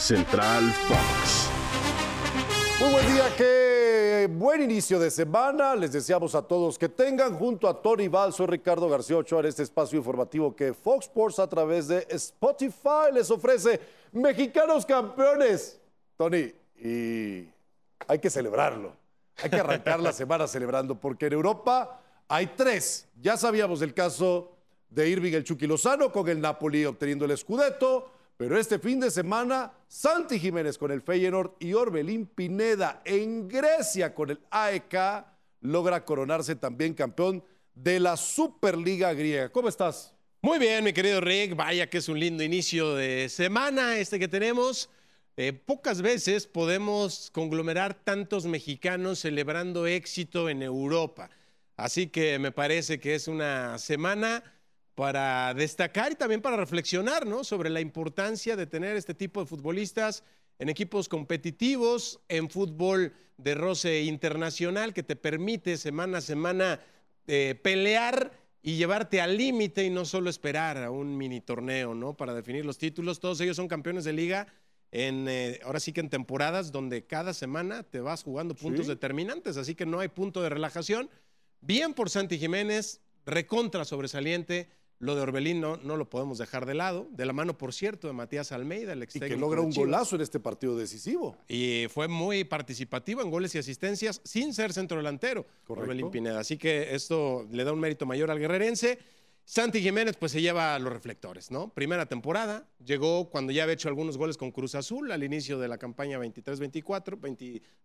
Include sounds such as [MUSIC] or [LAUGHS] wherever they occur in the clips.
Central Fox. Muy buen día, qué buen inicio de semana. Les deseamos a todos que tengan junto a Tony Val, soy Ricardo García Ochoa en este espacio informativo que Fox Sports a través de Spotify les ofrece. Mexicanos campeones. Tony, y hay que celebrarlo. Hay que arrancar la [LAUGHS] semana celebrando porque en Europa hay tres. Ya sabíamos del caso de Irving el Chucky Lozano con el Napoli obteniendo el Scudetto. Pero este fin de semana, Santi Jiménez con el Feyenoord y Orbelín Pineda en Grecia con el AEK logra coronarse también campeón de la Superliga griega. ¿Cómo estás? Muy bien, mi querido Rick. Vaya que es un lindo inicio de semana este que tenemos. Eh, pocas veces podemos conglomerar tantos mexicanos celebrando éxito en Europa. Así que me parece que es una semana para destacar y también para reflexionar ¿no? sobre la importancia de tener este tipo de futbolistas en equipos competitivos, en fútbol de roce internacional que te permite semana a semana eh, pelear y llevarte al límite y no solo esperar a un mini torneo ¿no? para definir los títulos. Todos ellos son campeones de liga en, eh, ahora sí que en temporadas donde cada semana te vas jugando puntos determinantes, así que no hay punto de relajación. Bien por Santi Jiménez, recontra sobresaliente lo de Orbelín no, lo podemos dejar de lado, de la mano, por cierto, de Matías Almeida, el ex Y que logra un golazo en este partido decisivo. Y fue muy participativo en goles y asistencias sin ser centro delantero, Orbelín Pineda. Así que esto le da un mérito mayor al guerrerense. Santi Jiménez pues se lleva los reflectores, ¿no? Primera temporada, llegó cuando ya había hecho algunos goles con Cruz Azul al inicio de la campaña 23-24,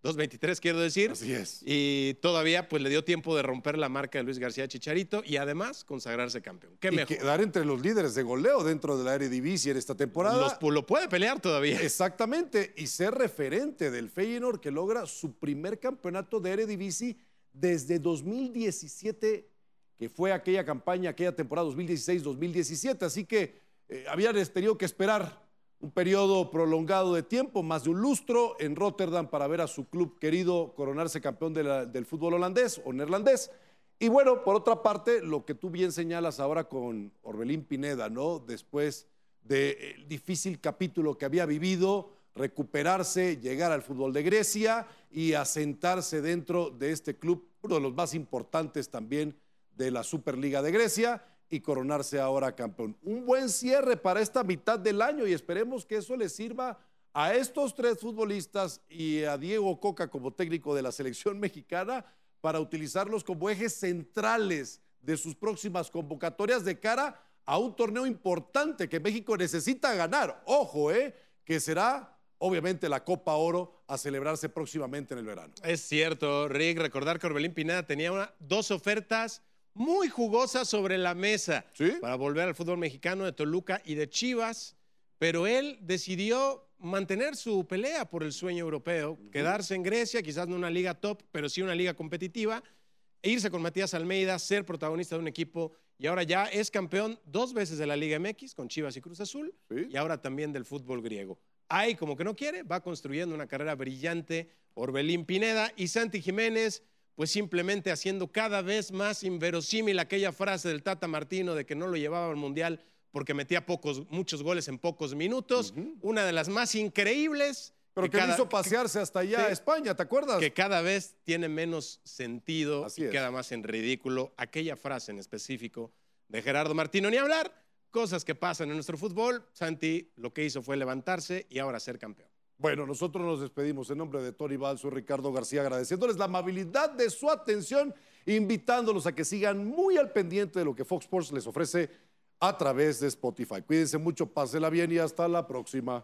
22-23 quiero decir. Así es. Y todavía pues le dio tiempo de romper la marca de Luis García Chicharito y además consagrarse campeón. ¿Qué y quedar entre los líderes de goleo dentro de la Eredivisie en esta temporada. lo puede pelear todavía. Exactamente, y ser referente del Feyenoord que logra su primer campeonato de Eredivisie desde 2017 que fue aquella campaña, aquella temporada 2016-2017. Así que eh, habían tenido que esperar un periodo prolongado de tiempo, más de un lustro, en Rotterdam para ver a su club querido coronarse campeón del fútbol holandés o neerlandés. Y bueno, por otra parte, lo que tú bien señalas ahora con Orbelín Pineda, ¿no? Después del difícil capítulo que había vivido, recuperarse, llegar al fútbol de Grecia y asentarse dentro de este club, uno de los más importantes también de la Superliga de Grecia y coronarse ahora campeón. Un buen cierre para esta mitad del año y esperemos que eso le sirva a estos tres futbolistas y a Diego Coca como técnico de la selección mexicana para utilizarlos como ejes centrales de sus próximas convocatorias de cara a un torneo importante que México necesita ganar. Ojo, ¿eh? Que será obviamente la Copa Oro a celebrarse próximamente en el verano. Es cierto, Rick, recordar que Orbelín Pineda tenía dos ofertas muy jugosa sobre la mesa para volver al fútbol mexicano de Toluca y de Chivas, pero él decidió mantener su pelea por el sueño europeo, quedarse en Grecia, quizás no una liga top, pero sí una liga competitiva, e irse con Matías Almeida, ser protagonista de un equipo y ahora ya es campeón dos veces de la Liga MX con Chivas y Cruz Azul y ahora también del fútbol griego. Ahí, como que no quiere, va construyendo una carrera brillante Orbelín Pineda y Santi Jiménez pues simplemente haciendo cada vez más inverosímil aquella frase del Tata Martino de que no lo llevaba al Mundial porque metía pocos, muchos goles en pocos minutos. Una de las más increíbles. Pero que, hizo pasearse hasta allá a España, ¿te acuerdas? Que cada vez tiene menos sentido y queda más en ridículo aquella frase en específico de Gerardo Martino. Ni hablar, cosas que pasan en nuestro fútbol. Santi lo que hizo fue levantarse y ahora ser campeón. Bueno, nosotros nos despedimos en nombre de Tony Balso y Ricardo García, agradeciéndoles la amabilidad de su atención, invitándolos a que sigan muy al pendiente de lo que Fox Sports les ofrece a través de Spotify. Cuídense mucho, pásela bien y hasta la próxima.